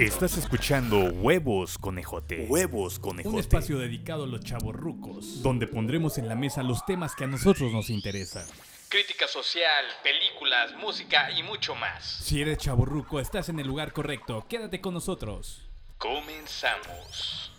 Estás escuchando Huevos Conejote. Huevos Conejote. Un espacio dedicado a los chavos rucos, donde pondremos en la mesa los temas que a nosotros nos interesan. Crítica social, películas, música y mucho más. Si eres chavo ruco, estás en el lugar correcto. Quédate con nosotros. Comenzamos.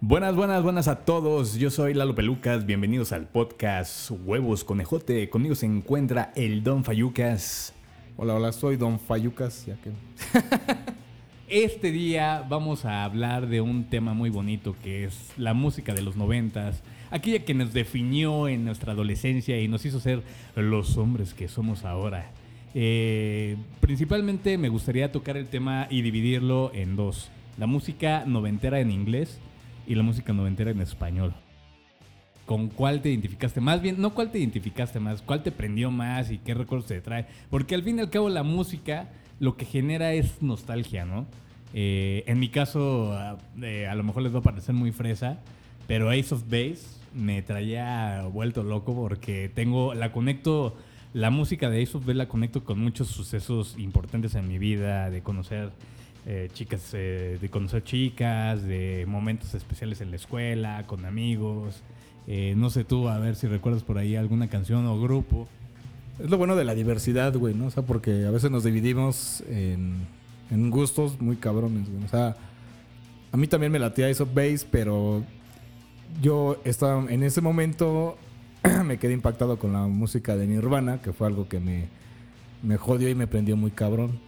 Buenas, buenas, buenas a todos. Yo soy Lalo Pelucas. Bienvenidos al podcast Huevos Conejote. Conmigo se encuentra el Don Fayucas. Hola, hola, soy Don Fayucas, ya que... Este día vamos a hablar de un tema muy bonito que es la música de los noventas, aquella que nos definió en nuestra adolescencia y nos hizo ser los hombres que somos ahora. Eh, principalmente me gustaría tocar el tema y dividirlo en dos, la música noventera en inglés y la música noventera en español. ¿Con cuál te identificaste? Más bien, no cuál te identificaste más, cuál te prendió más y qué recuerdos te trae. Porque al fin y al cabo la música lo que genera es nostalgia, ¿no? Eh, en mi caso, a, eh, a lo mejor les va a parecer muy fresa, pero Ace of Base me traía vuelto loco porque tengo, la conecto, la música de Ace of Base la conecto con muchos sucesos importantes en mi vida, de conocer eh, chicas, eh, de conocer chicas, de momentos especiales en la escuela, con amigos. Eh, no sé tú, a ver si recuerdas por ahí alguna canción o grupo. Es lo bueno de la diversidad, güey, ¿no? O sea, porque a veces nos dividimos en, gustos muy cabrones. O sea, a mí también me latía of Base, pero yo estaba en ese momento me quedé impactado con la música de Nirvana, que fue algo que me, me jodió y me prendió muy cabrón.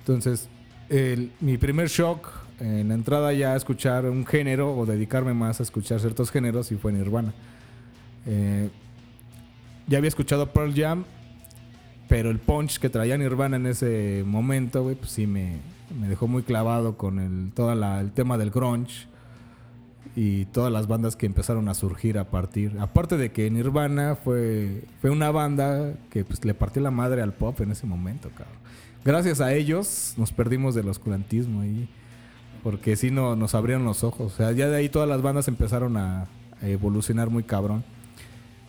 Entonces, el- mi primer shock en la entrada ya a escuchar un género o dedicarme más a escuchar ciertos géneros y fue Nirvana. Eh, ya había escuchado Pearl Jam, pero el punch que traía Nirvana en ese momento, güey, pues sí me, me dejó muy clavado con el, todo el tema del grunge y todas las bandas que empezaron a surgir a partir. Aparte de que Nirvana fue, fue una banda que pues, le partió la madre al pop en ese momento, cabrón. Gracias a ellos nos perdimos del oscurantismo ahí. Porque sí no, nos abrieron los ojos. O sea, ya de ahí todas las bandas empezaron a, evolucionar muy cabrón.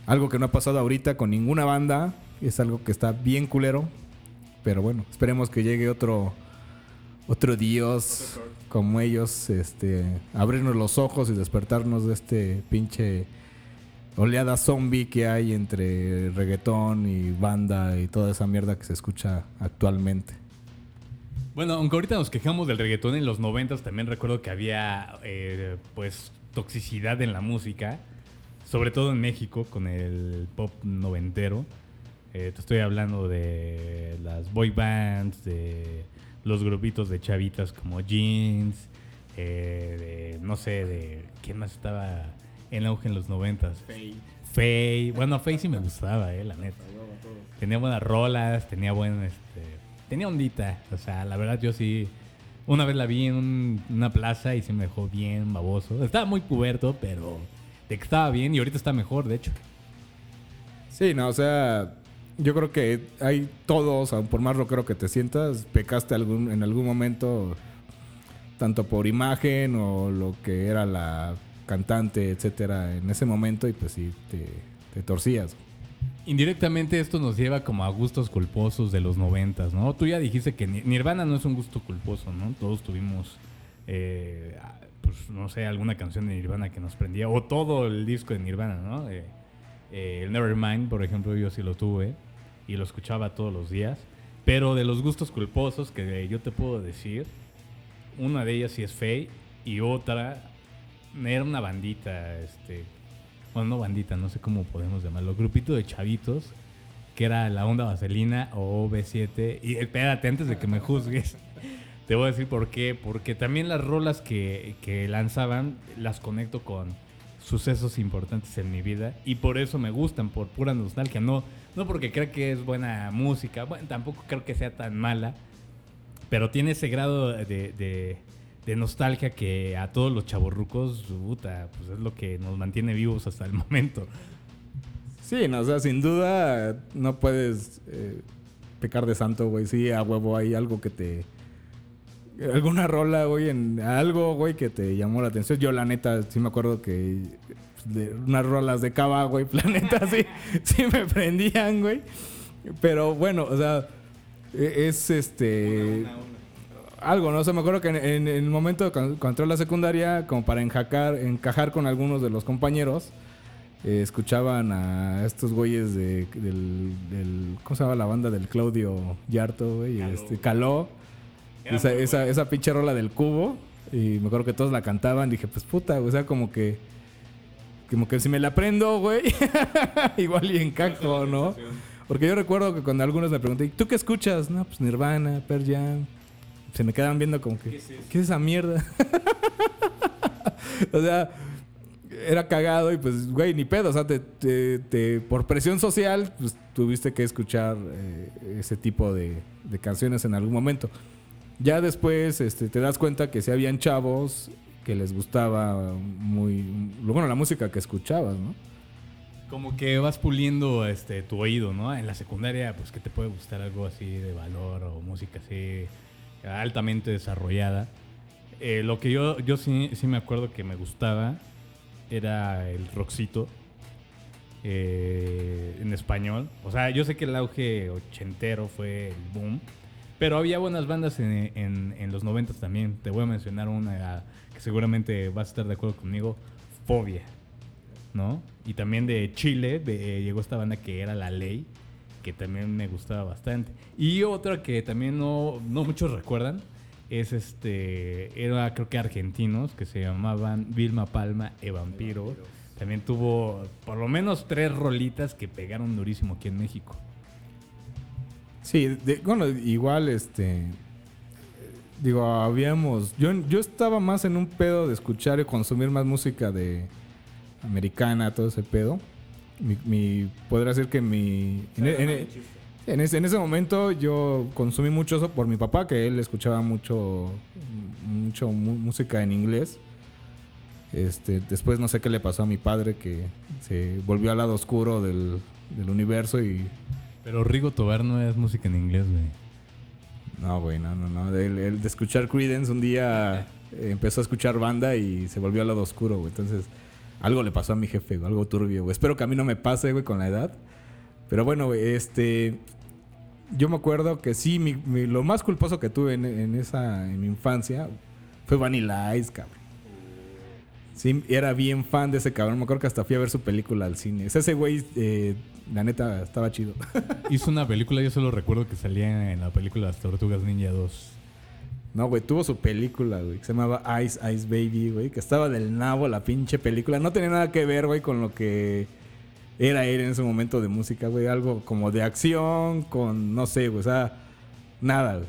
Algo que no ha pasado ahorita con ninguna banda. Es algo que está bien culero. Pero bueno, esperemos que llegue otro, otro dios como ellos. Este, abrirnos los ojos y despertarnos de este pinche oleada zombie que hay entre reggaetón y banda y toda esa mierda que se escucha actualmente. Bueno, aunque ahorita nos quejamos del reggaetón en los noventas, también recuerdo que había eh, pues toxicidad en la música, sobre todo en México con el pop noventero. Eh, te estoy hablando de las boy bands, de los grupitos de chavitas como Jeans, eh, de no sé, de quién más estaba en auge en los noventas. Faye. Faye. Bueno, Faye sí me gustaba, eh, la neta. Tenía buenas rolas, tenía buen, este, tenía ondita. O sea, la verdad yo sí, una vez la vi en un- una plaza y se me dejó bien baboso. Estaba muy puberto, pero de que estaba bien y ahorita está mejor, de hecho. Sí, no, o sea, yo creo que hay todos, por más rockero que te sientas, pecaste algún, en algún momento, tanto por imagen o lo que era la cantante, etcétera, en ese momento, y pues sí, te, torcías. Indirectamente esto nos lleva como a gustos culposos de los noventas, ¿no? Tú ya dijiste que Ni- Nirvana no es un gusto culposo, ¿no? Todos tuvimos, eh, pues no sé, alguna canción de Nirvana que nos prendía, o todo el disco de Nirvana, ¿no? Eh, eh, el Nevermind, por ejemplo, yo sí lo tuve y lo escuchaba todos los días. Pero de los gustos culposos que yo te puedo decir, una de ellas sí es Faye y otra era una bandita, este, bueno, no bandita, no sé cómo podemos llamarlo, grupito de chavitos, que era la onda vaselina o B7. Y espérate, antes de que me juzgues, te voy a decir por qué. Porque también las rolas que, que lanzaban las conecto con sucesos importantes en mi vida y por eso me gustan, por pura nostalgia. No, no porque creo que es buena música, bueno, tampoco creo que sea tan mala, pero tiene ese grado de- de nostalgia que a todos los chavorrucos, puta, pues es lo que nos mantiene vivos hasta el momento. Sí, no, o sea, sin duda no puedes eh, pecar de santo, güey. Sí, a huevo hay algo que te... Alguna rola, güey, en algo, güey, que te llamó la atención. Yo, la neta, sí me acuerdo que de unas rolas de cava, güey, la neta, sí, sí me prendían, güey. Pero bueno, o sea, E- Es este. Algo, ¿no? O sea, me acuerdo que en, en- en el momento de cuando, entré a la secundaria, como para enjacar, encajar con algunos de los compañeros, eh, escuchaban a estos güeyes de, del, del- ¿Cómo se llama la banda? Del Claudio Yarto, güey. Este, Caló. Esa, esa, esa pinche rola del cubo. Y me acuerdo que todos la cantaban. Dije, pues puta, o sea, como que. Como que si me la aprendo, güey. igual y encajo, ¿no? Porque yo recuerdo que cuando algunos me pregunté, ¿tú qué escuchas? No, pues Nirvana, Pearl Jam. Se me quedaban viendo como que, ¿qué es, esa mierda? o sea, era cagado y pues, güey, ni pedo. O sea, te, te- te- por presión social, pues tuviste que escuchar eh, ese tipo de, de canciones en algún momento. Ya después este, te das cuenta que si habían chavos que les gustaba muy... Bueno, la música que escuchabas, ¿no? Como que vas puliendo este tu oído, ¿no? En la secundaria, pues que te puede gustar algo así de valor o música así altamente desarrollada. Eh, lo que yo, yo sí, sí me acuerdo que me gustaba era el rockcito eh, en español. O sea, yo sé que el auge ochentero fue el boom, pero había buenas bandas en, en- los noventas también. Te voy a mencionar una que seguramente vas a estar de acuerdo conmigo, Fobia. ¿no? Y también de Chile de- llegó esta banda que era La Ley, que también me gustaba bastante. Y otra que también no, no muchos recuerdan, es este, era creo que argentinos, que se llamaban Vilma Palma e Vampiro. También tuvo por lo menos tres rolitas que pegaron durísimo aquí en México. Sí, de- bueno, igual, este. Digo, habíamos. Yo, yo estaba más en un pedo de escuchar y consumir más música de. americana, todo ese pedo. Mi, mi- podría decir que mi. En, en- en ese, en ese momento yo consumí mucho eso por mi papá, que él escuchaba mucho. mucho mu- música en inglés. Este, después no sé qué le pasó a mi padre, que se volvió al lado oscuro del, del universo y Pero Rigo Tobar no es música en inglés, güey. No, güey, no, no, no. El, el de escuchar Creedence un día eh, empezó a escuchar banda y se volvió al lado oscuro, güey. Entonces, algo le pasó a mi jefe, algo turbio. Espero que a mí no me pase, güey, con la edad. Pero bueno, este. Yo me acuerdo que sí, mi- mi- lo más culposo que tuve en, en esa, en mi infancia fue Vanilla Ice, cabrón. Sí, era bien fan de ese cabrón. Me acuerdo que hasta fui a ver su película al cine. O sea, ese güey, eh, la neta, estaba chido. Hizo una película, yo solo recuerdo que salía en la película Las Tortugas Ninja 2. No, güey, tuvo su película, güey, que se llamaba Ice Ice Baby, güey, que estaba del nabo la pinche película. No tenía nada que ver, güey, con lo que era él en ese momento de música, güey. Algo como de acción, con, no sé, güey, o sea, nada, güey.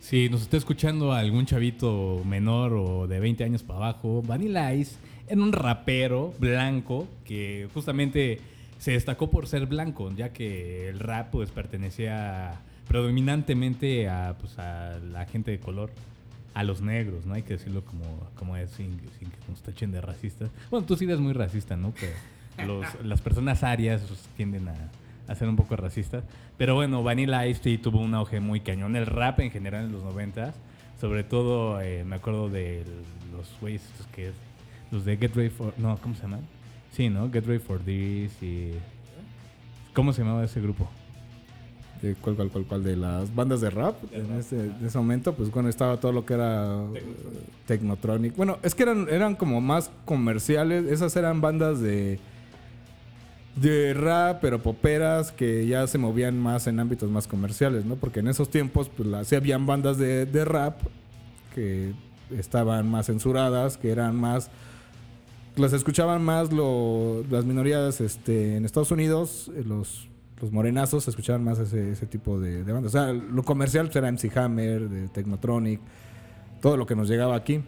Si nos está escuchando algún chavito menor o de 20 años para abajo, Vanilla Ice era un rapero blanco que justamente se destacó por ser blanco, ya que el rap pues pertenecía predominantemente a, pues, a la gente de color, a los negros, ¿no? Hay que decirlo como, como es sin, sin que nos tachen de racistas. Bueno, tú sí eres muy racista, ¿no? Pero los- las personas arias pues, tienden a, a ser un poco racistas. Pero bueno, Vanilla Ice sí tuvo un auge muy cañón. El rap en general en los 90 sobre todo eh, me acuerdo de los güeyes estos que es, los de Get Ready for... No, ¿cómo se llaman? Sí, ¿no? Get Ready for This y... ¿Cómo se llamaba ese grupo? De ¿Cuál, cuál, cuál, cuál? De las bandas de rap. En ese, en ese momento, pues cuando estaba todo lo que era eh, Technotronic. Bueno, es que eran, eran como más comerciales. Esas eran bandas de, de rap, pero poperas que ya se movían más en ámbitos más comerciales, ¿no? Porque en esos tiempos, pues la- sí habían bandas de, de rap que estaban más censuradas, que eran más las escuchaban más lo- las minorías este, en Estados Unidos, eh, los, los morenazos escuchaban más ese, ese tipo de, bandas. O sea, lo comercial era MC Hammer, de Technotronic, todo lo que nos llegaba aquí.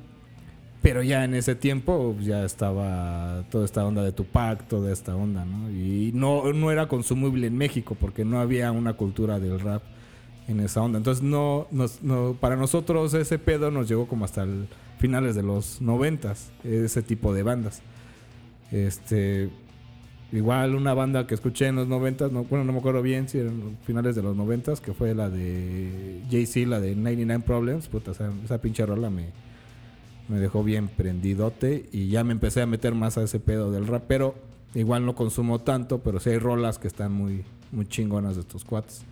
Pero ya en ese tiempo pues, ya estaba toda esta onda de Tupac, toda esta onda, ¿no? Y no, no era consumible en México porque no había una cultura del rap en esa onda. Entonces, no, no, para nosotros ese pedo nos llegó como hasta el finales de los noventas, ese tipo de bandas. Este, igual una banda que escuché en los noventas, no, bueno, no me acuerdo bien si eran finales de los noventas, que fue la de Jay-Z, la de 99 Problems, puta, esa, esa pinche rola me, me dejó bien prendidote y ya me empecé a meter más a ese pedo del rap, pero igual no consumo tanto, pero sí hay rolas que están muy, muy chingonas de estos cuates.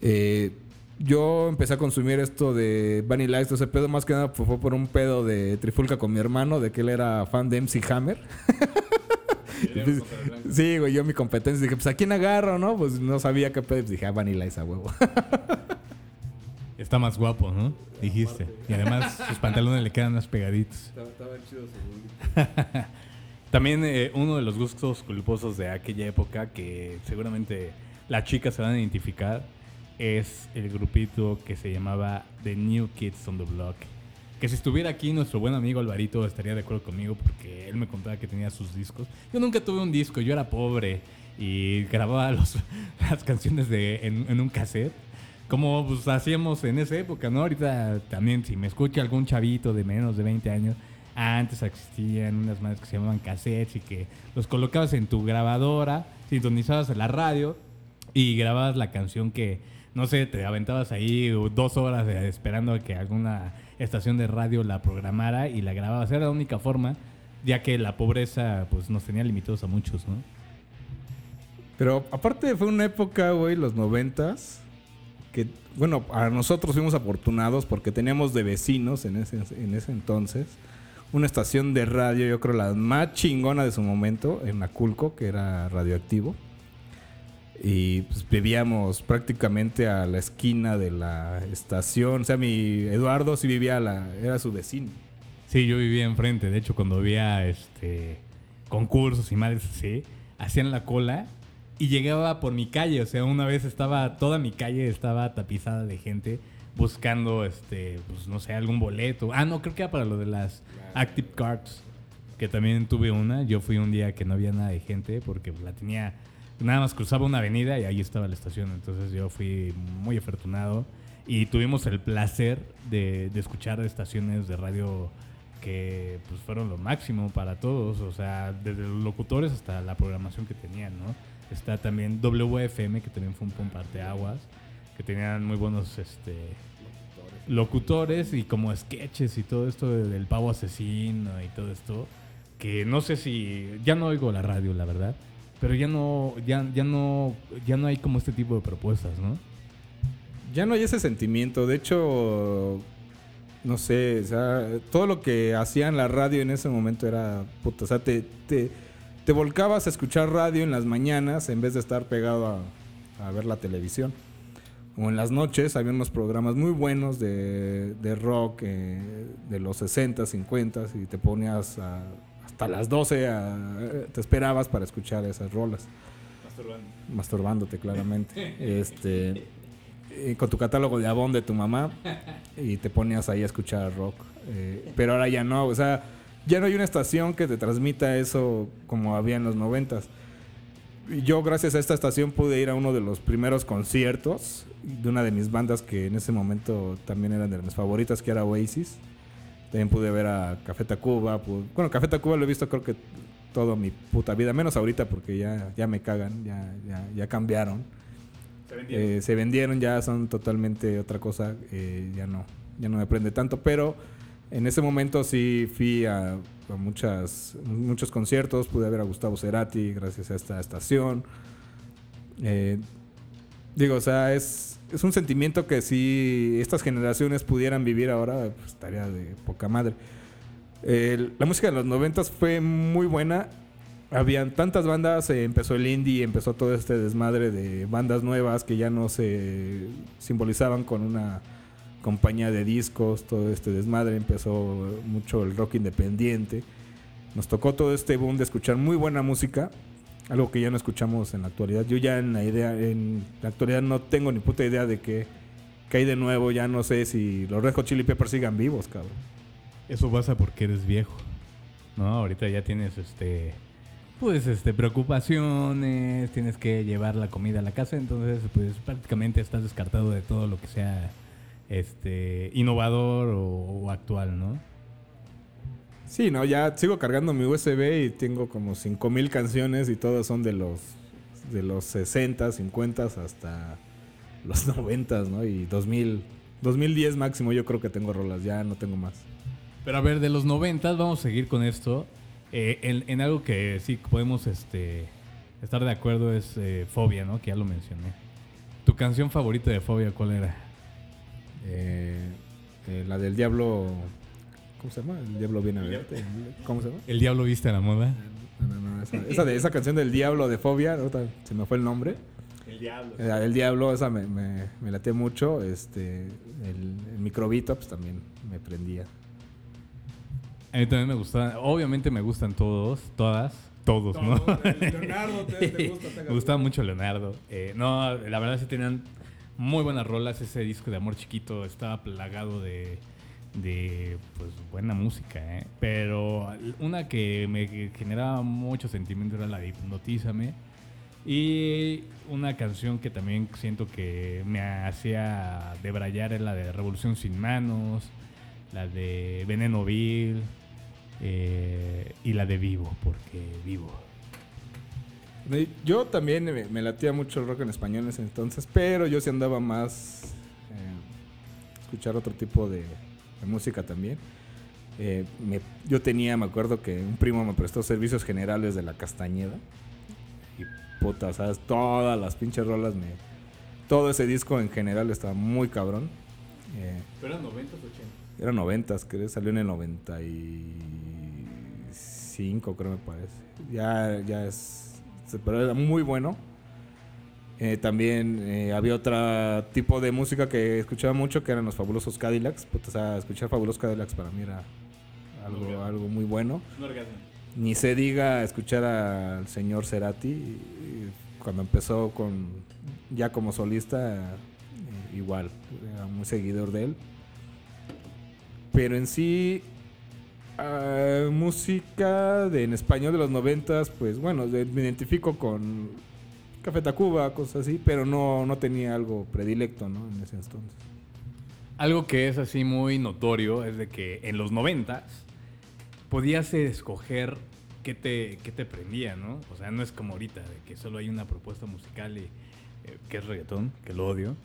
Eh, yo empecé a consumir esto de Vanilla Ice, ese pedo más que nada fue por un pedo de trifulca con mi hermano, de que él era fan de MC Hammer. sí, güey, yo mi competencia dije, pues ¿a quién agarro, no? Pues no sabía qué pedo, dije, ah, Vanilla Ice a huevo. Está más guapo, ¿no? Dijiste. Y además sus pantalones le quedan más pegaditos. También eh, uno de los gustos culposos de aquella época que seguramente las chicas se van a identificar es el grupito que se llamaba The New Kids on the Block. Que si estuviera aquí nuestro buen amigo Alvarito estaría de acuerdo conmigo porque él me contaba que tenía sus discos. Yo nunca tuve un disco, yo era pobre y grababa los, las canciones de, en, en un cassette como pues, hacíamos en esa época, ¿no? Ahorita también, si me escucha algún chavito de menos de 20 años, antes existían unas madres que se llamaban cassettes y que los colocabas en tu grabadora, sintonizabas la radio y grababas la canción que, no sé, te aventabas ahí dos horas esperando a que alguna estación de radio la programara y la grababas. Era la única forma, ya que la pobreza pues nos tenía limitados a muchos, ¿no? Pero aparte fue una época, güey, los noventas, que, bueno, a nosotros fuimos afortunados porque teníamos de vecinos en ese, en ese entonces una estación de radio, yo creo la más chingona de su momento, en Aculco, que era radioactivo. Y pues vivíamos prácticamente a la esquina de la estación. O sea, mi Eduardo sí vivía, la, era su vecino. Sí, yo vivía enfrente. De hecho, cuando había este, concursos y madres así, hacían la cola y llegaba por mi calle. O sea, una vez estaba, toda mi calle estaba tapizada de gente buscando, este, pues no sé, algún boleto. Ah, no, creo que era para lo de las Active Cards, que también tuve una. Yo fui un día que no había nada de gente porque la tenía, nada más cruzaba una avenida y ahí estaba la estación. Entonces yo fui muy afortunado y tuvimos el placer de, escuchar estaciones de radio que pues fueron lo máximo para todos, o sea, desde los locutores hasta la programación que tenían, ¿no? Está también WFM, que también fue un aguas que tenían muy buenos este, locutores y como sketches y todo esto del pavo asesino y todo esto. Que no sé si. Ya no oigo la radio, la verdad. Pero ya no, ya, ya no, ya no hay como este tipo de propuestas, ¿no? Ya no hay ese sentimiento. De hecho, no sé, o sea, todo lo que hacían la radio en ese momento era puta. O sea, te, te te volcabas a escuchar radio en las mañanas en vez de estar pegado a, ver la televisión. O en las noches había unos programas muy buenos de, rock eh, de los 60, 50 y te ponías hasta las 12, te esperabas para escuchar esas rolas. Masturbando. Masturbándote, claramente. este, con tu catálogo de Avon de tu mamá y te ponías ahí a escuchar rock. Eh, pero ahora ya no, o sea ya no hay una estación que te transmita eso como había en los noventas. Yo gracias a esta estación pude ir a uno de los primeros conciertos de una de mis bandas que en ese momento también eran de mis favoritas, que era Oasis. También pude ver a Café Tacuba. Bueno, Café Tacuba lo he visto creo que toda mi puta vida, menos ahorita porque ya, ya me cagan, ya, ya, cambiaron. Se vendieron. Eh, se vendieron, ya son totalmente otra cosa, eh, ya no, ya no me prende tanto, pero en ese momento sí fui a, muchas, muchos conciertos, pude ver a Gustavo Cerati gracias a esta estación. Eh, digo, o sea, es, es, un sentimiento que si estas generaciones pudieran vivir ahora, pues estaría de poca madre. la música de los noventas fue muy buena. Habían tantas bandas, eh, empezó el indie, empezó todo este desmadre de bandas nuevas que ya no se simbolizaban con una compañía de discos, todo este desmadre, empezó mucho el rock independiente. Nos tocó todo este boom de escuchar muy buena música, algo que ya no escuchamos en la actualidad. Yo ya en la idea, en la actualidad no tengo ni puta idea de qué, hay de nuevo, ya no sé si los Red Hot Chili Peppers sigan vivos, cabrón. Eso pasa porque eres viejo. No, ahorita ya tienes este pues este preocupaciones, tienes que llevar la comida a la casa, entonces pues prácticamente estás descartado de todo lo que sea este, innovador o, actual, ¿no? Sí, no, ya sigo cargando mi USB y tengo como 5000 canciones y todas son de los de los 60, 50 hasta los 90, ¿no? Y 2000, 2010 máximo yo creo que tengo rolas, ya no tengo más. Pero a ver, de los 90 vamos a seguir con esto. Eh, en, algo que sí podemos este, estar de acuerdo es eh, Fobia, ¿no? Que ya lo mencioné ¿Tu canción favorita de Fobia cuál era? Eh, eh, la del diablo. ¿Cómo se llama? El diablo viene a verte. ¿Cómo se llama? ¿El diablo viste a la moda? No, no, no, esa, esa de esa canción del diablo de Fobia, se me fue el nombre. El diablo. Eh, el diablo, esa me, me, me late mucho. Este, el, el microbito, pues también me prendía. A mí también me gustan, obviamente me gustan todos, todas, todos, ¿no? Leonardo, me gustaba mucho Leonardo. Eh, no, la verdad sí tenían muy buenas rolas. Ese disco de Amor Chiquito estaba plagado de, de pues, buena música, ¿eh? Pero una que me generaba mucho sentimiento era la de Hipnotízame. Y una canción que también siento que me hacía debrayar es la de Revolución Sin Manos, la de Veneno Vil eh, y la de Vivo, porque vivo. Yo también me, latía mucho el rock en español en ese entonces, pero yo sí andaba más eh, escuchar otro tipo de, de música también. Eh, me- yo tenía, me acuerdo que un primo me prestó servicios generales de la Castañeda. Y puta, ¿sabes? Todas las pinches rolas me. Todo ese disco en general estaba muy cabrón. Eh, ¿Pero 90 o 80? era noventas, creo, salió en el 95, creo me parece. Ya, ya es, pero era muy bueno. Eh, también eh, había otro tipo de música que escuchaba mucho, que eran los fabulosos Cadillacs. Puta, o sea, escuchar fabulosos Cadillacs para mí era algo, algo muy bueno. Ni se diga escuchar al señor Cerati, cuando empezó con ya como solista, eh, igual, era muy seguidor de él. Pero en sí, ah, música de, en español de los noventas, pues bueno, me identifico con Café Tacuba, cosas así, pero no, no tenía algo predilecto, ¿no? En ese entonces. Algo que es así muy notorio es de que en los 90 podías escoger qué te, qué te prendía, ¿no? O sea, no es como ahorita, que solo hay una propuesta musical y, eh, que es reggaetón, que lo odio.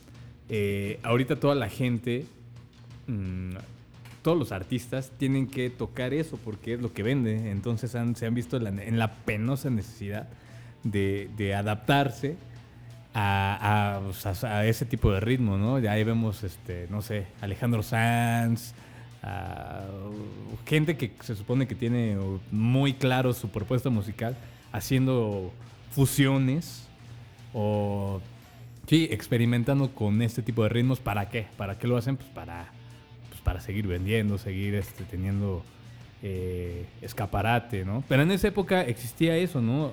Eh, ahorita toda la gente, mm, todos los artistas tienen que tocar eso porque es lo que vende. Entonces se han visto en la penosa necesidad de, adaptarse a, a, a ese tipo de ritmo, ¿no? Ya ahí vemos, este, no sé, Alejandro Sanz, gente que se supone que tiene muy claro su propuesta musical, haciendo fusiones o, sí, experimentando con este tipo de ritmos. ¿Para qué? ¿Para qué lo hacen? Pues para, pues para seguir vendiendo, seguir este, teniendo eh, escaparate, ¿no? Pero en esa época existía eso, ¿no?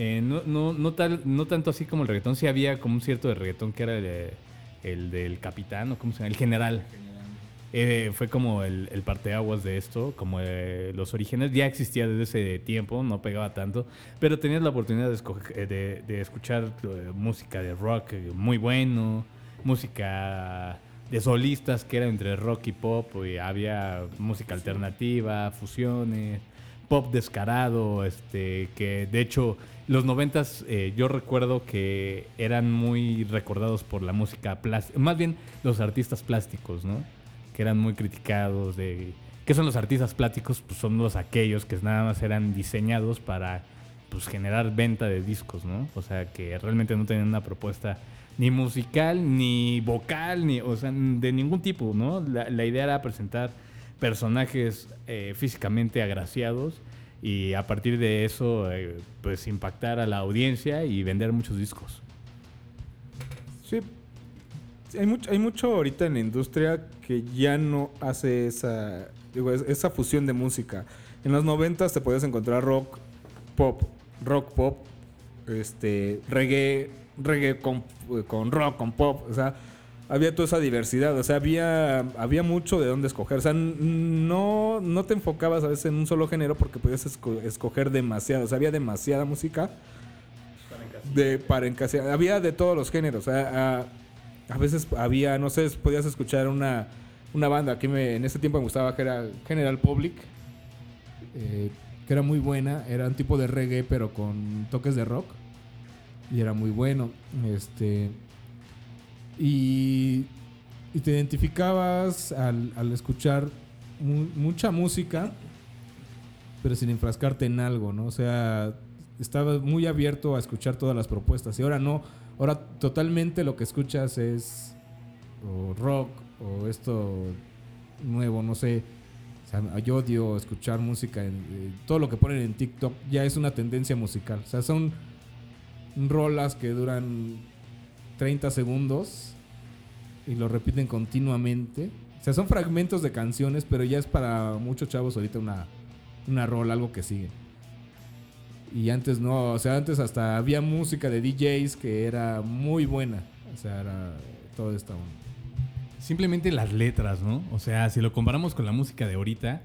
Eh, no, no, no, tal, no tanto así como el reggaetón, sí había como un cierto de reggaetón que era el, el del capitán, o cómo se llama, el general. Eh, fue como el, el parteaguas de esto, como eh, los orígenes. Ya existía desde ese tiempo, no pegaba tanto, pero tenías la oportunidad de, escoger- eh, de, de escuchar eh, música de rock muy bueno, música de solistas que era entre rock y pop, y había música alternativa, fusiones, pop descarado, este, que de hecho los noventas eh, yo recuerdo que eran muy recordados por la música plástica, más bien los artistas plásticos, ¿no? Que eran muy criticados de... ¿Qué son los artistas plásticos? Pues son los aquellos que nada más eran diseñados para pues, generar venta de discos, ¿no? O sea, que realmente no tenían una propuesta ni musical, ni vocal, ni, o sea, de ningún tipo, ¿no? La, la idea era presentar personajes eh, físicamente agraciados y a partir de eso, eh, pues impactar a la audiencia y vender muchos discos. Sí. Hay mucho, hay mucho ahorita en la industria que ya no hace esa, esa fusión de música. En los noventas te podías encontrar rock, pop, rock pop, este, reggae, reggae con, con rock, con pop, o sea, había toda esa diversidad, o sea, había, había mucho de dónde escoger, o sea, no, no te enfocabas a veces en un solo género porque podías esco- escoger demasiado, o sea, había demasiada música de para encasillar. Había de todos los géneros. A, a- a veces había, no sé, podías escuchar una, una banda que me, en ese tiempo me gustaba, que era General Public, eh, que era muy buena. Era un tipo de reggae, pero con toques de rock. Y era muy bueno. Este. Y, y te identificabas al, escuchar mu- mucha música, pero sin enfrascarte en algo, ¿no? O sea, estaba muy abierto a escuchar todas las propuestas. Y ahora no, Ahora totalmente lo que escuchas es o rock o esto nuevo, no sé. O sea, yo odio escuchar música. En, eh, todo lo que ponen en TikTok ya es una tendencia musical. O sea, son rolas que duran 30 segundos y lo repiten continuamente. O sea, son fragmentos de canciones, pero ya es para muchos chavos ahorita una, una rola, algo que sigue. Y antes no, o sea, antes hasta había música de DJs que era muy buena. O sea, era todo esto. Simplemente las letras, ¿no? O sea, si lo comparamos con la música de ahorita,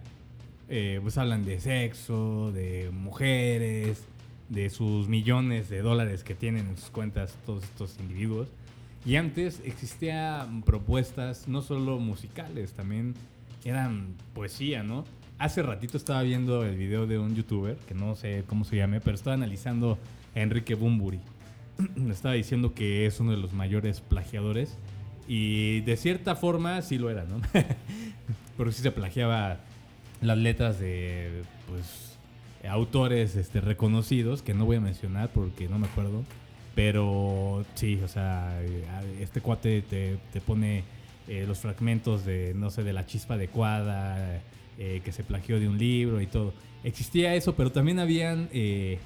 eh, pues hablan de sexo, de mujeres, de sus millones de dólares que tienen en sus cuentas todos estos individuos. Y antes existían propuestas no solo musicales, también eran poesía, ¿no? Hace ratito estaba viendo el video de un youtuber, que no sé cómo se llame, pero estaba analizando a Enrique Bumburi. estaba diciendo que es uno de los mayores plagiadores. Y de cierta forma sí lo era, ¿no? Porque sí se plagiaba las letras de, pues, autores este, reconocidos, que no voy a mencionar porque no me acuerdo. Pero sí, o sea, este cuate te, te pone eh, los fragmentos de, no sé, de la chispa adecuada, eh, que se plagió de un libro y todo. Existía eso, pero también habían eh,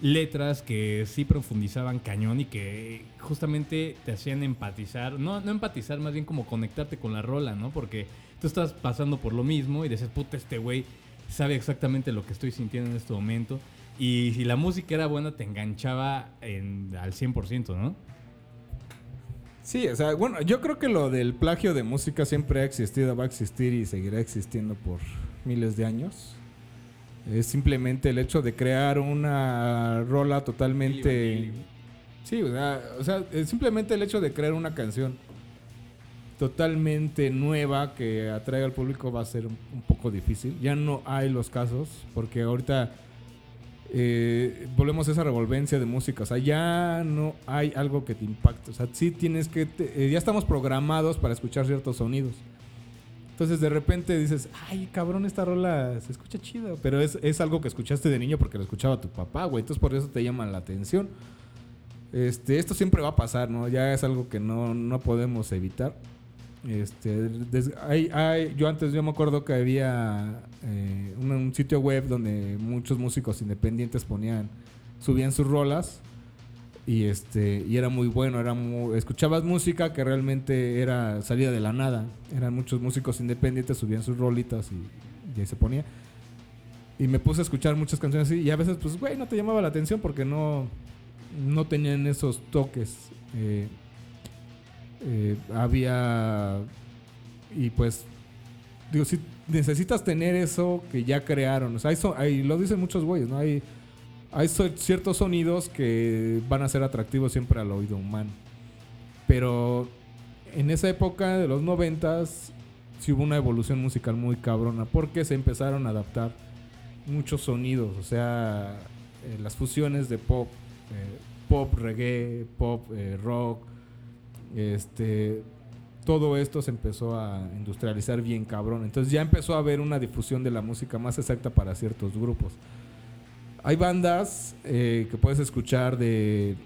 letras que sí profundizaban cañón y que justamente te hacían empatizar, no, no empatizar, más bien como conectarte con la rola, ¿no? Porque tú estás pasando por lo mismo y dices, puta, este güey sabe exactamente lo que estoy sintiendo en este momento. Y si la música era buena, te enganchaba en, al 100%, ¿no? Sí, o sea, bueno, yo creo que lo del plagio de música siempre ha existido, va a existir y seguirá existiendo por miles de años. Es simplemente el hecho de crear una rola totalmente... Sí, o sea, o sea, es simplemente el hecho de crear una canción totalmente nueva que atraiga al público va a ser un, poco difícil. Ya no hay los casos, porque ahorita eh, volvemos a esa revolvencia de música. O sea, ya no hay algo que te impacte. O sea, sí tienes que. eh, ya estamos programados para escuchar ciertos sonidos. Entonces de repente dices, ay, cabrón, esta rola se escucha chido. Pero es, es algo que escuchaste de niño porque lo escuchaba tu papá, güey. Entonces por eso te llama la atención. Este, esto siempre va a pasar, ¿no? Ya es algo que no, no podemos evitar. Este, hay- yo antes yo me acuerdo que había eh, un, sitio web donde muchos músicos independientes ponían, subían sus rolas y este y era muy bueno, era mu- escuchabas música que realmente era salida de la nada. Eran muchos músicos independientes subían sus rolitas y, y ahí se ponía. Y me puse a escuchar muchas canciones así y a veces pues güey no te llamaba la atención porque no no tenían esos toques. eh, eh, había y pues digo si necesitas tener eso que ya crearon o sea hay, lo dicen muchos güeyes no hay hay ciertos sonidos que van a ser atractivos siempre al oído humano. Pero en esa época de los noventas sí hubo una evolución musical muy cabrona porque se empezaron a adaptar muchos sonidos o sea eh, las fusiones de pop eh, pop reggae pop rock este todo esto se empezó a industrializar bien cabrón. Entonces ya empezó a haber una difusión de la música más exacta para ciertos grupos. Hay bandas eh, que puedes escuchar de...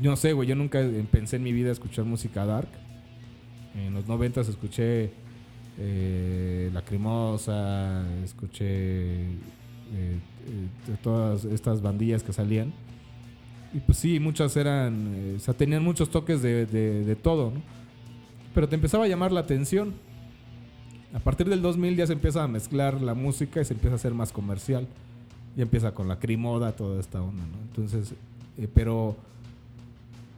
No sé, güey, yo nunca pensé en mi vida escuchar música dark. En los noventas escuché eh, Lacrimosa, escuché eh, eh, todas estas bandillas que salían. Y pues sí, muchas eran, eh, o sea, tenían muchos toques de, de- todo. Pero te empezaba a llamar la atención. A partir del 2000 ya se empieza a mezclar la música y se empieza a hacer más comercial. Ya empieza con la crimoda, toda esta onda, ¿no? Entonces, eh, pero,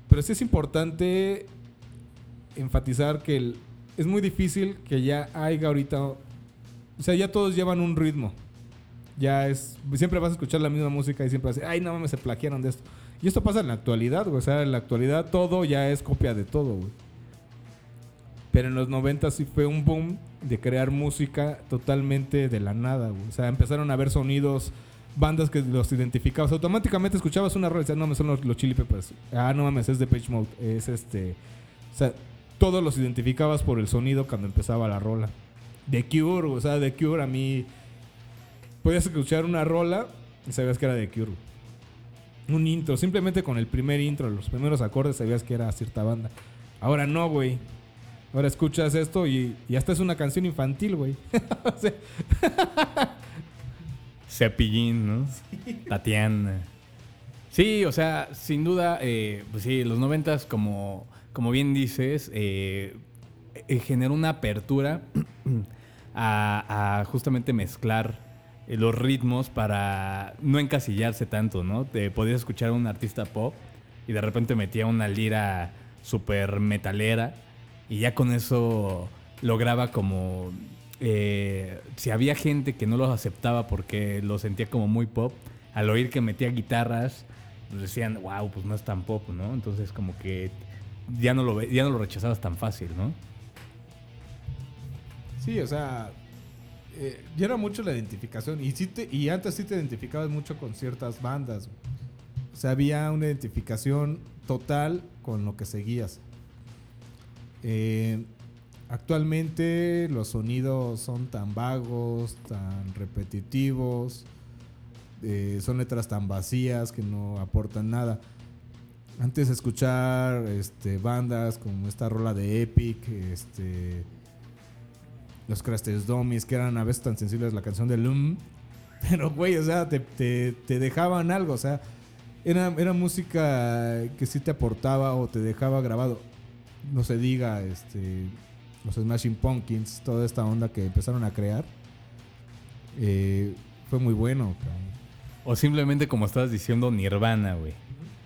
pero sí es importante enfatizar que el- es muy difícil que ya haya ahorita, o sea, ya todos llevan un ritmo. Ya es, siempre vas a escuchar la misma música y siempre vas a decir, ay, no mames, se plagiaron de esto. Y esto pasa en la actualidad, güey. O sea, en la actualidad todo ya es copia de todo, güey. Pero en los 90 sí fue un boom de crear música totalmente de la nada, güey. O sea, empezaron a haber sonidos, bandas que los identificabas. Automáticamente escuchabas una rola y decías, no, mames, son los, los Chili Peppers. Ah, no mames, es de Page Mode. Es este. O sea, todos los identificabas por el sonido cuando empezaba la rola. The Cure, o sea, The Cure a mí. Podías escuchar una rola y sabías que era The Cure. Un intro. Simplemente con el primer intro, los primeros acordes, sabías que era cierta banda. Ahora no, güey. Ahora escuchas esto y, y hasta es una canción infantil, güey. Cepillín, ¿no? Tatiana. Sí, o sea, sin duda, eh, pues sí, los noventas, como, como bien dices, eh, eh, generó una apertura a, a justamente mezclar los ritmos para no encasillarse tanto, ¿no? Te podías escuchar a un artista pop y de repente metía una lira súper metalera y ya con eso lograba como... eh, si había gente que no los aceptaba porque lo sentía como muy pop, al oír que metía guitarras, pues decían, wow, pues no es tan pop, ¿no? Entonces como que ya no lo, ya no lo rechazabas tan fácil, ¿no? Sí, o sea, eh, era mucho la identificación. Y, antes sí te identificabas mucho con ciertas bandas. O sea, había una identificación total con lo que seguías. Eh, actualmente los sonidos son tan vagos, tan repetitivos, eh, son letras tan vacías que no aportan nada. Antes escuchar este, bandas como esta rola de Epic, este, los Dummies, que eran a veces tan sensibles la canción de Loom. Pero, güey, o sea, te, te- te dejaban algo, o sea, era, era música que sí te aportaba o te dejaba grabado. No se diga, este, los Smashing Pumpkins, toda esta onda que empezaron a crear. eh, fue muy bueno. O simplemente como estabas diciendo Nirvana, güey.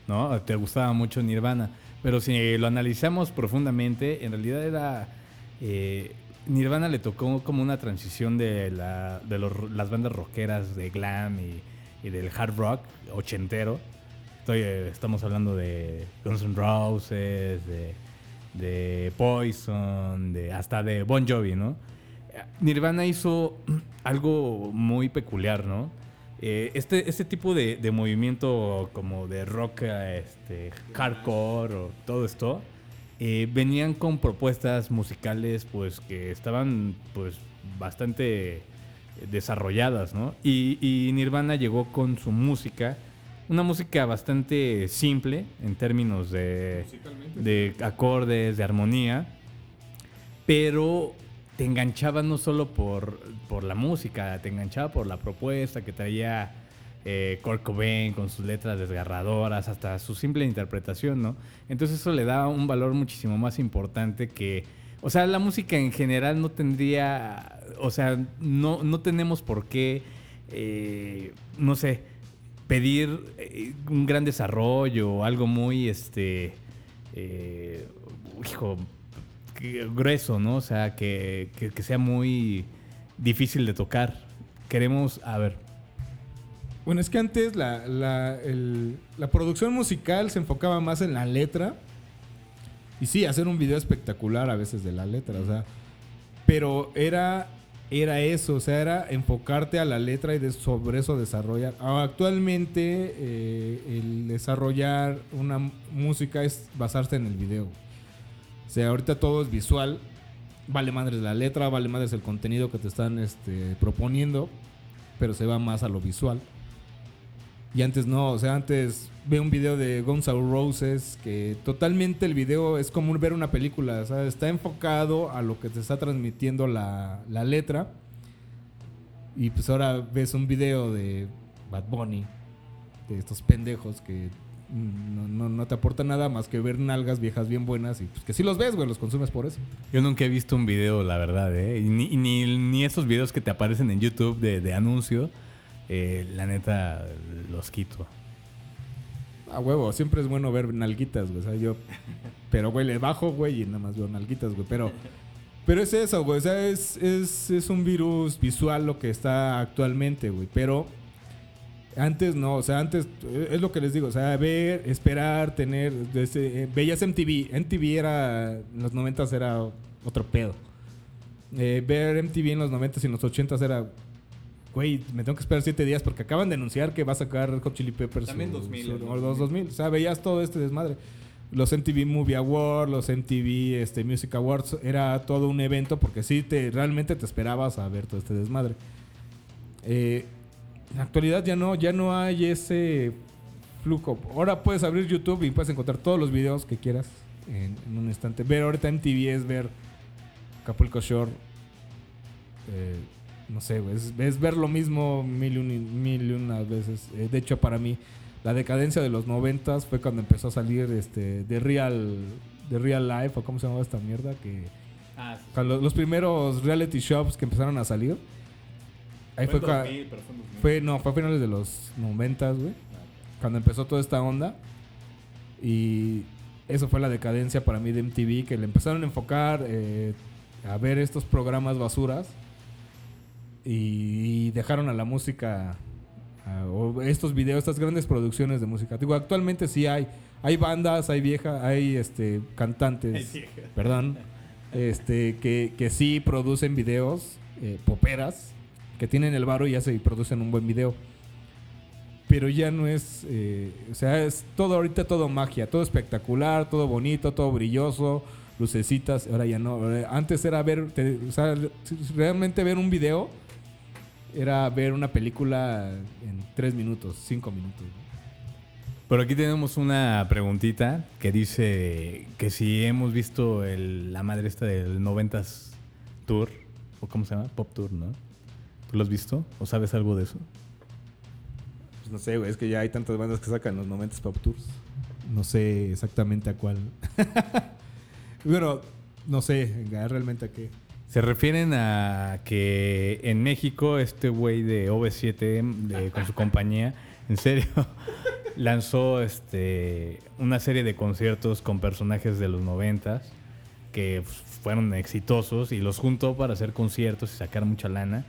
¿No? Te gustaba mucho Nirvana. Pero si lo analizamos profundamente, en realidad era... eh, Nirvana le tocó como una transición de, las bandas rockeras de glam y, del hard rock ochentero. Eh, estamos hablando de Guns N' Roses, de, Poison, hasta de Bon Jovi, ¿no? Nirvana hizo algo muy peculiar, ¿no? Eh, este, este tipo de, movimiento como de rock este, hardcore o todo esto, eh, venían con propuestas musicales pues que estaban pues bastante desarrolladas, ¿no? Y, y Nirvana llegó con su música, una música bastante simple en términos de, de acordes, de armonía, pero te enganchaba no solo por, por la música, te enganchaba por la propuesta que traía eh, Cobain con sus letras desgarradoras, hasta su simple interpretación, ¿no? Entonces eso le da un valor muchísimo más importante que... O sea, la música en general no tendría... O sea, no, no tenemos por qué, eh, no sé, pedir eh, un gran desarrollo o algo muy, este... eh, hijo, grueso, ¿no? O sea, que- que sea muy difícil de tocar. Queremos, a ver, Bueno, es que antes la, la, la producción musical se enfocaba más en la letra. Y sí, hacer un video espectacular a veces de la letra, o sea. Pero era, era eso, o sea, era enfocarte a la letra y sobre eso desarrollar. Actualmente eh, el desarrollar una música es basarse en el video. O sea, ahorita todo es visual. Vale madres la letra, vale madres el contenido que te están este, proponiendo. Pero se va más a lo visual. Y antes no, o sea, antes ve un video de Guns N' Roses que totalmente el video es como ver una película, o sea, está enfocado a lo que te está transmitiendo la, la letra. Y pues ahora ves un video de Bad Bunny, de estos pendejos que no, no- te aportan nada más que ver nalgas viejas bien buenas y pues que sí los ves, güey, los consumes por eso. yo nunca he visto un video, la verdad, ¿eh? Ni, ni, ni esos videos que te aparecen en YouTube de, de anuncio, eh, la neta, los quito. A huevo, siempre es bueno ver nalguitas, güey. O sea, yo. Pero, güey, le bajo, güey, y nada más veo nalguitas, güey. Pero. Pero es eso, güey. O sea, es, es, es un virus visual lo que está actualmente, güey. Pero. Antes no, o sea, antes eh, es lo que les digo, o sea, ver, esperar, tener, desde, eh, veías MTV, MTV era, en los 90 era otro pedo. Ver MTV en los 90 y en los 80 era, güey, me tengo que esperar 7 días porque acaban de anunciar que va a sacar Red Hot Chili Peppers. También su- 2000, su- ¿no? o los 2000, o sea, veías todo este desmadre. Los MTV Movie Awards, los MTV este, Music Awards, era todo un evento porque sí, te, realmente te esperabas a ver todo este desmadre. Eh, en la actualidad ya no, ya no hay ese flujo. Ahora puedes abrir YouTube y puedes encontrar todos los videos que quieras en, en un instante. Ver ahorita MTV es ver Acapulco Shore. eh, no sé, güey. Es, es ver lo mismo mil y, mil y unas veces. Eh, de hecho, para mí, la decadencia de los noventas fue cuando empezó a salir este de Real, de Real Life, o cómo se llamaba esta mierda, que Ah, los primeros reality shows que empezaron a salir. Ahí fue, fue, no, fue a finales de los noventas, güey. Cuando empezó toda esta onda. Y eso fue la decadencia para mí de MTV, que le empezaron a enfocar eh, a ver estos programas basuras. Y dejaron a la música, o estos videos, estas grandes producciones de música. Digo, actualmente sí hay, hay bandas, hay viejas, hay este, cantantes, perdón, este, que, que sí producen videos, eh, poperas, que tienen el varo y ya se producen un buen video. Pero ya no es, eh, o sea, es todo ahorita todo magia, todo espectacular, todo bonito, todo brilloso, lucecitas. Ahora ya no. ahora- Antes era ver, te- o sea, realmente ver un video era ver una película en tres minutos, cinco minutos. Por aquí tenemos una preguntita que dice que si hemos visto el- la madre esta del 90s Tour, o cómo se llama, Pop Tour, ¿no? ¿Tú lo has visto? ¿O sabes algo de eso? Pues no sé, güey, es que ya hay tantas bandas que sacan los 90s Pop Tours. No sé exactamente a cuál. bueno, no sé realmente a qué. Se refieren a que en México este güey de OV7 de- con su compañía, en serio, lanzó este una serie de conciertos con personajes de los noventas que fueron exitosos y los juntó para hacer conciertos y sacar mucha lana,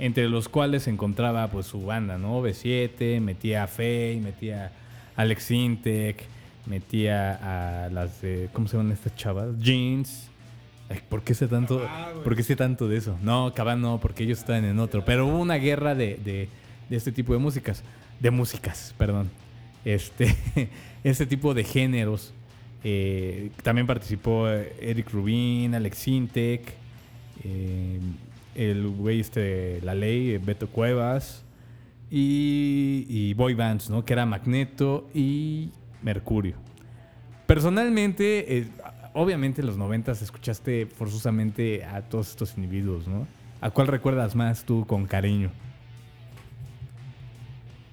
entre los cuales se encontraba pues su banda, ¿no? OV7, metía a Faye, metía a Alex Intec, metía a las de, ¿cómo se llaman estas chavas? Jeans. Ay, ¿Por qué sé tanto? ¿Por qué sé tanto de eso? No, Cabá no, porque ellos están en otro. Pero hubo una guerra de, de- de este tipo de músicas. De músicas, perdón. Este, este tipo de géneros. Eh, también participó eh, Eric Rubin, Alex Intec, eh, el güey este, La Ley, Beto Cuevas. Y, y boy bands, ¿no? Que era Magneto y Mercurio. Personalmente, eh, obviamente en los noventas escuchaste forzosamente a todos estos individuos, ¿no? ¿A cuál recuerdas más tú con cariño?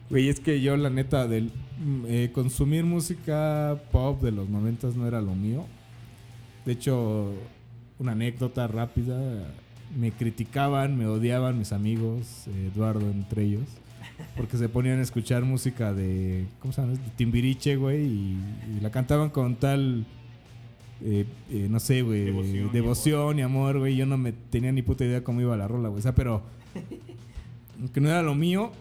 Güey, es que yo la neta del mm, eh, consumir música pop de los 90 no era lo mío. De hecho, una anécdota rápida, me criticaban, me odiaban mis amigos, Eduardo entre ellos, porque se ponían a escuchar música de, ¿cómo se llama? De Timbiriche, güey, y la cantaban con tal, eh, eh, no sé, güey, Devoción devoción, y amor, güey. Yo no me tenía ni puta idea cómo iba la rola, güey. O sea, pero que no era lo mío,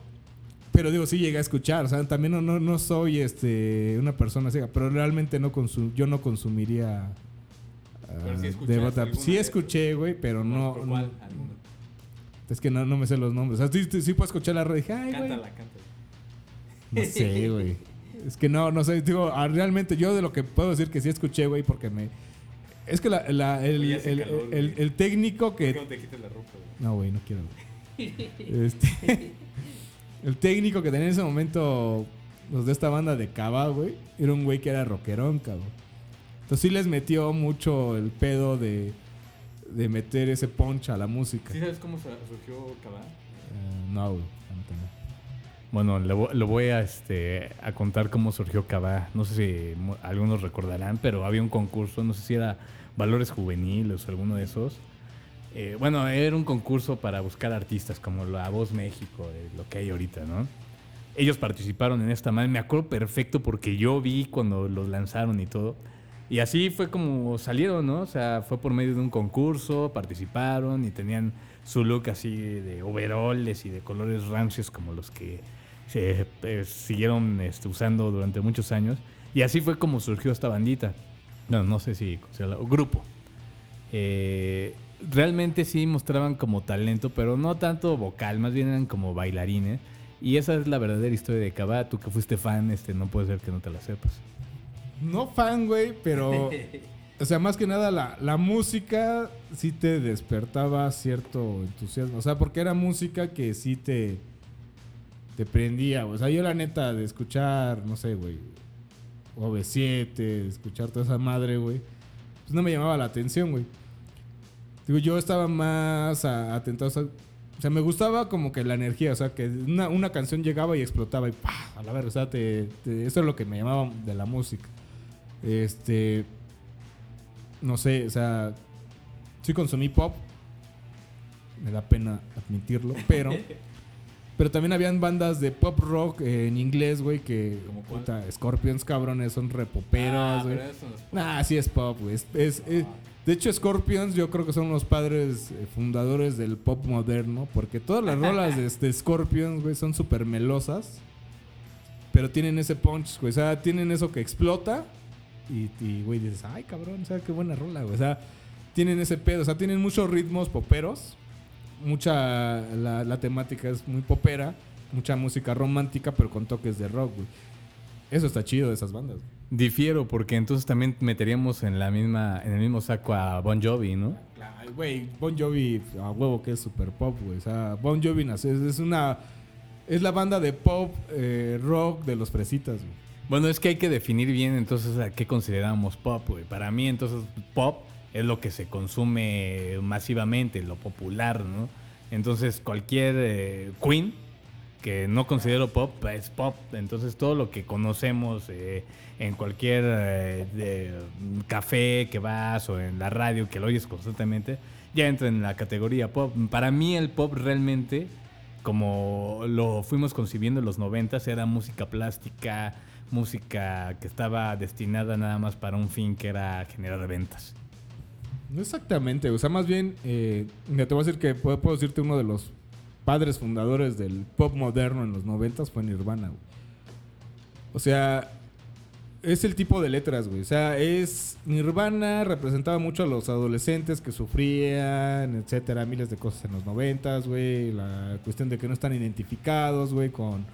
pero digo, sí llegué a escuchar. O sea, también no, no, no soy este, una persona ciega, pero realmente no consum yo no consumiría. ah, Pero sí de escuché, güey, pero no. no- es que no, no me sé los nombres. O sea, sí, sí, sí puedo escuchar la radio. Dije, ay, güey. No sé, güey. Es que no, no sé. Digo, ah, realmente yo de lo que puedo decir que sí escuché, güey, porque me. Es que la, la- el, Oye, el- calor, el- güey. el técnico que. te quites la ropa, No, güey, no quiero. güey. Este, el técnico que tenía en ese momento los de esta banda de Cava, güey, era un güey que era rockerón, cabrón. Entonces sí les metió mucho el pedo de, de meter ese punch a la música. sabes cómo surgió Cabá? Eh, no, güey. Bueno, le voy a, este, a contar cómo surgió Cabá. No sé si algunos recordarán, pero había un concurso, no sé si era Valores Juveniles o alguno de esos. Eh, bueno, era un concurso para buscar artistas como La Voz México, eh, lo que hay ahorita, ¿no? Ellos participaron en esta madre. Me acuerdo perfecto porque yo vi cuando los lanzaron y todo. Y así fue como salieron, ¿no? O sea, fue por medio de un concurso, participaron y tenían su look así de overoles y de colores rancios como los que se eh, siguieron este, usando durante muchos años. Y así fue como surgió esta bandita. No, no sé si grupo. Eh, realmente sí mostraban como talento, pero no tanto vocal, más bien eran como bailarines. Y esa es la verdadera historia de Cabá. Tú que fuiste fan, este, no puede ser que no te la sepas. No fan, güey, pero. O sea, más que nada la, la música sí te despertaba cierto entusiasmo. O sea, porque era música que sí te. Te prendía. O sea, yo la neta de escuchar, no sé, güey, OV7, de escuchar toda esa madre, güey, pues no me llamaba la atención, güey. Digo, yo estaba más a- atento, o sea, o sea, me gustaba como que la energía, o sea, que una, canción llegaba y explotaba y ¡pah! A la verga, o sea, te- eso es lo que me llamaba de la música. Este. No sé, o sea, sí consumí pop. Me da pena admitirlo, pero. pero también habían bandas de pop rock eh, en inglés, güey, que. ¿Cómo cuál? puta, Scorpions, cabrones, son repoperos, Ah, güey. no es- Nah, sí es pop, güey. Es, es- es- de hecho, Scorpions yo creo que son los padres eh, fundadores del pop moderno, porque todas las rolas de, de Scorpions, güey, son súper melosas, pero tienen ese punch, güey. O sea, tienen eso que explota y, y, güey, dices, ay, cabrón, o sea, qué buena rola, güey. O sea, tienen ese pedo, o sea, tienen muchos ritmos poperos, mucha, la, la temática es muy popera, mucha música romántica, pero con toques de rock, güey. Eso está chido de esas bandas. Difiero, porque entonces también meteríamos en la misma, en el mismo saco a Bon Jovi, ¿no? Claro, Güey, Bon Jovi, a huevo que es super pop, güey. O sea, Bon Jovi es, es una. Es la banda de pop eh, rock de los fresitas, güey. Bueno, es que hay que definir bien entonces a qué consideramos pop, güey. Para mí entonces pop es lo que se consume masivamente, lo popular, ¿no? Entonces cualquier eh, Queen que no considero pop es pop. Entonces todo lo que conocemos eh, en cualquier eh, café que vas o en la radio que lo oyes constantemente ya entra en la categoría pop. Para mí el pop realmente como lo fuimos concibiendo en los noventas, era música plástica, música que estaba destinada nada más para un fin que era generar ventas. No exactamente, o sea, más bien, eh, te voy a decir que puedo, puedo decirte uno de los padres fundadores del pop moderno en los noventas fue Nirvana, güey. O sea, es el tipo de letras, güey. O sea, es Nirvana representaba mucho a los adolescentes que sufrían, etcétera, miles de cosas en los noventas, güey. La cuestión de que no están identificados, güey, con,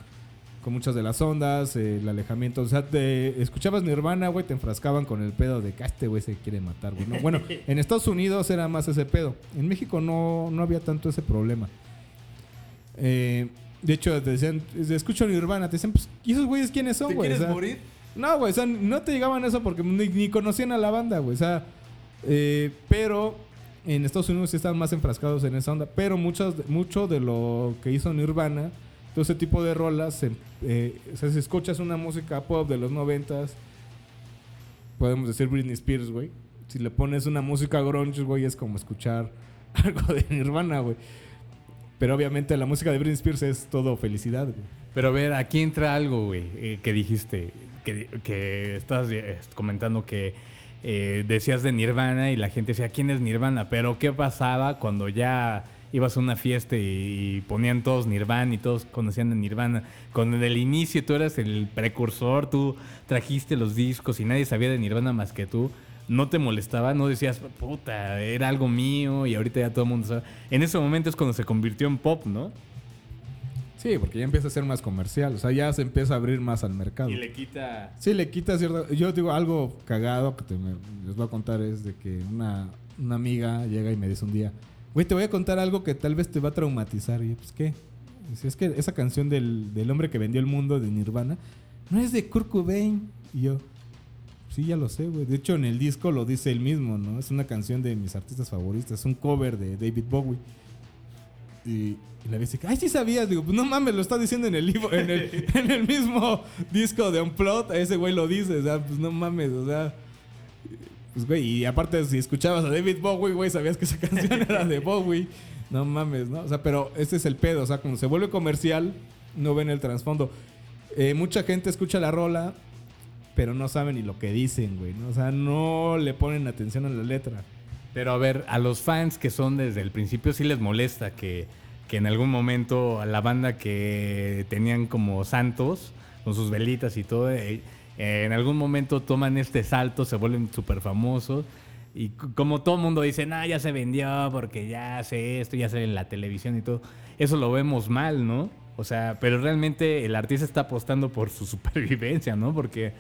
con muchas de las ondas, eh, el alejamiento. O sea, te escuchabas Nirvana, güey, te enfrascaban con el pedo de que "Ah, este güey se quiere matar, güey. No, bueno, en Estados Unidos era más ese pedo. En México no, no había tanto ese problema. Eh, de hecho, te decían, escucho Nirvana, te decían, pues, ¿y esos güeyes quiénes son, güey? O sea, no, güey, o sea, no te llegaban a eso porque ni, ni conocían a la banda, güey. O sea, eh, pero en Estados Unidos sí estaban más enfrascados en esa onda. Pero muchas, mucho de lo que hizo Nirvana, todo ese tipo de rolas, eh, si escuchas una música pop de los noventas, podemos decir Britney Spears, güey. Si le pones una música grunge, güey, es como escuchar algo de Nirvana, güey. Pero obviamente la música de Britney Spears es todo felicidad, güey. Pero a ver, aquí entra algo, güey, eh, que dijiste, que, que estás eh, comentando que decías de Nirvana y la gente decía, ¿quién es Nirvana? Pero ¿qué pasaba cuando ya ibas a una fiesta y, ponían todos Nirvana y todos conocían de Nirvana? Cuando en el inicio tú eras el precursor, tú trajiste los discos y nadie sabía de Nirvana más que tú. No te molestaba, no decías, puta, era algo mío y ahorita ya todo el mundo sabe. En ese momento es cuando se convirtió en pop, ¿no? Sí, porque ya empieza a ser más comercial. O sea, ya se empieza a abrir más al mercado. Y le quita Sí, le quita cierta... Yo digo, algo cagado que te me- les voy a contar es de que una, una amiga llega y me dice un día, güey, te voy a contar algo que tal vez te va a traumatizar. Y yo, pues, ¿qué? Dice, es que esa canción del, del hombre que vendió el mundo de Nirvana no es de Kurt Cobain. Y yo, sí, ya lo sé, güey. De hecho, en el disco lo dice él mismo, ¿no? Es una canción de mis artistas favoritos. Es un cover de David Bowie. Y, y la dice, ay, sí sabías. Digo, pues no mames, lo está diciendo en el libro, en el, en el mismo disco de Unplugged. Ese güey lo dice, o sea, pues no mames, o sea. Pues y aparte, si escuchabas a David Bowie, güey, sabías que esa canción era de Bowie. No mames, ¿no? O sea, pero ese es el pedo, o sea, cuando se vuelve comercial, no ven el trasfondo. Eh, mucha gente escucha la rola, pero no saben ni lo que dicen, güey, ¿no? O sea, no le ponen atención a la letra. Pero a ver, a los fans que son desde el principio sí les molesta que, que en algún momento a la banda que tenían como santos, con sus velitas y todo, eh, eh, en algún momento toman este salto, se vuelven súper famosos. Y como todo el mundo dice, no, ya se vendió porque ya hace esto, ya en la televisión y todo, eso lo vemos mal, ¿no? O sea, pero realmente el artista está apostando por su supervivencia, ¿no? Porque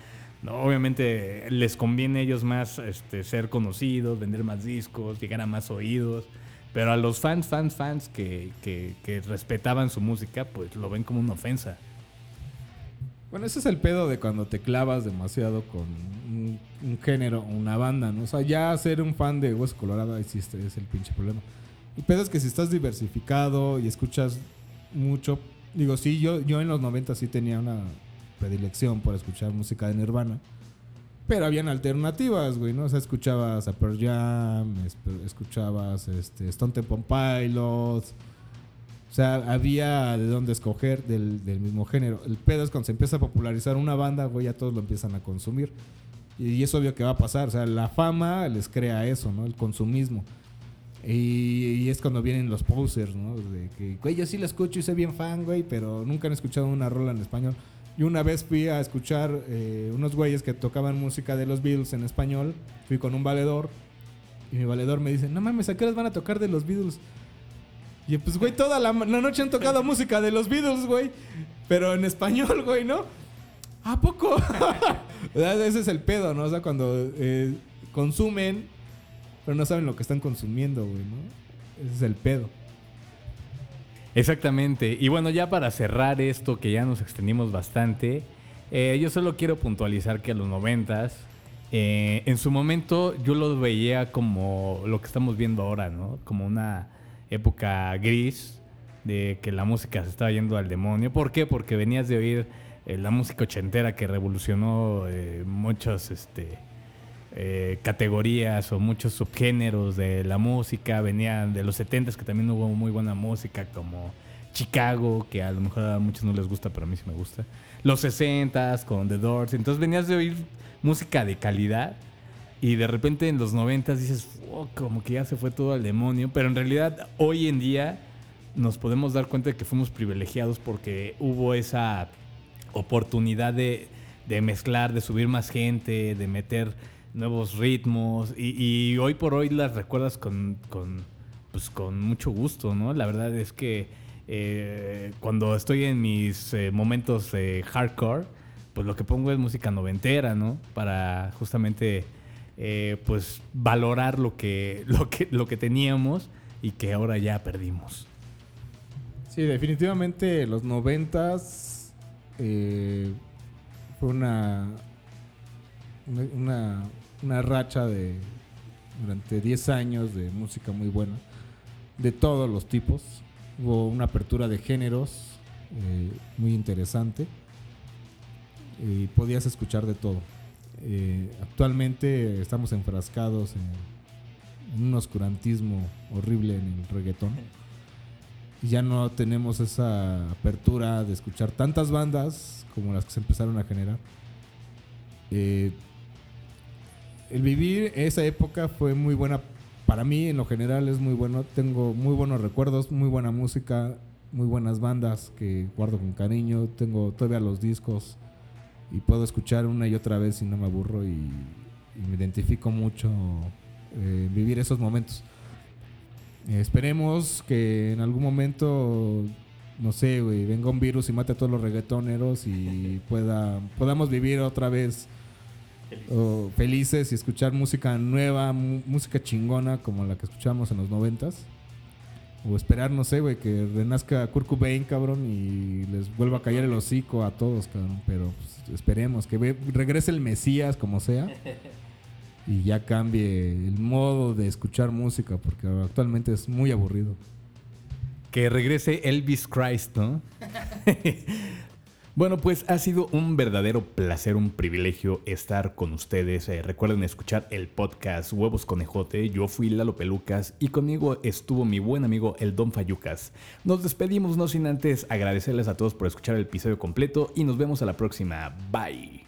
no, obviamente les conviene a ellos más este, ser conocidos, vender más discos, llegar a más oídos. Pero a los fans, fans, fans que, que respetaban su música, pues lo ven como una ofensa. Bueno, ese es el pedo de cuando te clavas demasiado con un, un género, una banda, ¿no? O sea, ya ser un fan de Hueso Colorado existe, es el pinche problema. El pedo es que si estás diversificado y escuchas mucho, digo, sí, yo, yo en los 90 sí tenía una predilección por escuchar música de Nirvana. Pero habían alternativas, güey, ¿no? O sea, escuchabas a Pearl Jam, escuchabas este, Stone Temple Pilots. O sea, había de dónde escoger del, del mismo género. El pedo es cuando se empieza a popularizar una banda, güey, ya todos lo empiezan a consumir. Y, y es obvio que va a pasar. O sea, la fama les crea eso, ¿no? El consumismo. Y, y es cuando vienen los posers, ¿no? De que, güey, yo sí la escucho y soy bien fan, güey, pero nunca han escuchado una rola en español. Y una vez fui a escuchar eh, unos güeyes que tocaban música de los Beatles en español. Fui con un valedor. Y mi valedor me dice, no mames, ¿a qué les van a tocar de los Beatles? Y pues, güey, toda la, noche han tocado música de los Beatles, güey. Pero en español, güey, ¿no? ¿A poco? Ese es el pedo, ¿no? O sea, cuando eh, consumen, pero no saben lo que están consumiendo, güey, ¿no? Ese es el pedo. Exactamente. Y bueno, ya para cerrar esto, que ya nos extendimos bastante, eh, yo solo quiero puntualizar que a los noventas, eh, en su momento yo lo veía como lo que estamos viendo ahora, ¿no? Como una época gris de que la música se estaba yendo al demonio. ¿Por qué? Porque venías de oír eh, la música ochentera que revolucionó eh, muchos, este, eh, categorías o muchos subgéneros de la música. Venían de los 70s que también hubo muy buena música como Chicago, que a lo mejor a muchos no les gusta, pero a mí sí me gusta. Los 60s con The Doors. Entonces venías de oír música de calidad y de repente en los 90s dices, "Fuck, como que ya se fue todo al demonio. Pero en realidad hoy en día nos podemos dar cuenta de que fuimos privilegiados porque hubo esa oportunidad de, de mezclar, de subir más gente, de meter nuevos ritmos y, hoy por hoy las recuerdas con, con, pues, con mucho gusto, ¿no? La verdad es que eh, cuando estoy en mis eh, momentos hardcore, pues lo que pongo es música noventera, ¿no? Para justamente eh, pues valorar lo que, lo, que, lo que teníamos y que ahora ya perdimos. Sí, definitivamente los noventas eh, fue una, una, una, racha de durante 10 años de música muy buena, de todos los tipos. Hubo una apertura de géneros eh, muy interesante y podías escuchar de todo. Eh, actualmente estamos enfrascados en, un oscurantismo horrible en el reggaetón y ya no tenemos esa apertura de escuchar tantas bandas como las que se empezaron a generar. Eh, el vivir esa época fue muy buena para mí, en lo general es muy bueno. Tengo muy buenos recuerdos, muy buena música, muy buenas bandas que guardo con cariño. Tengo todavía los discos y puedo escuchar una y otra vez y no me aburro y, y me identifico mucho eh, vivir esos momentos. Eh, esperemos que en algún momento, no sé, güey, venga un virus y mate a todos los reggaetoneros y pueda, podamos vivir otra vez oh, felices y escuchar música nueva, música chingona como la que escuchamos en los noventas. O esperar, no sé, güey, que renazca Kurt Cobain, cabrón, y les vuelva a caer el hocico a todos, cabrón. Pero pues, esperemos que ve- regrese el Mesías, como sea y ya cambie el modo de escuchar música, porque actualmente es muy aburrido. Que regrese Elvis Christ, ¿no? bueno, pues ha sido un verdadero placer, un privilegio estar con ustedes. Eh, recuerden escuchar el podcast Huevos Conejote. Yo fui Lalo Pelucas y conmigo estuvo mi buen amigo el Don Fayucas. Nos despedimos no sin antes agradecerles a todos por escuchar el episodio completo y nos vemos a la próxima. Bye.